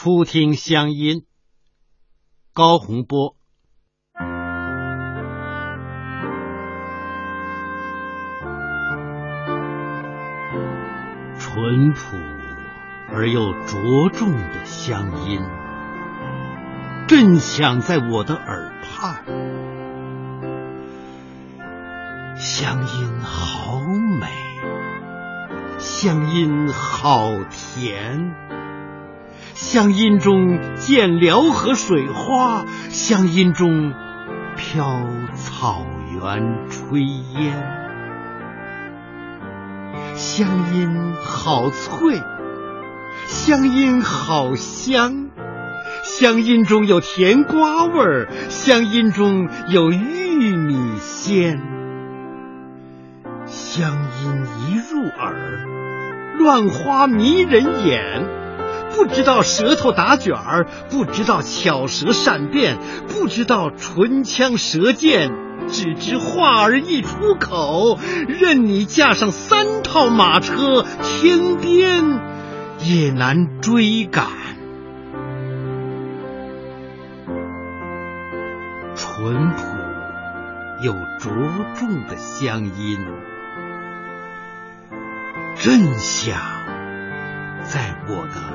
初听乡音，高洪波。淳朴而又着重的乡音，震响在我的耳畔。乡音好美，乡音好甜，乡音中见辽河水花，乡音中飘草原炊烟。乡音好脆，乡音好香，乡音中有甜瓜味儿，乡音中有玉米鲜。乡音一入耳，乱花迷人眼，不知道舌头打卷儿，不知道巧舌善辩，不知道唇枪舌剑。只知话儿一出口，任你驾上三套马车，天边也难追赶。淳朴又着重的乡音，震响在我的。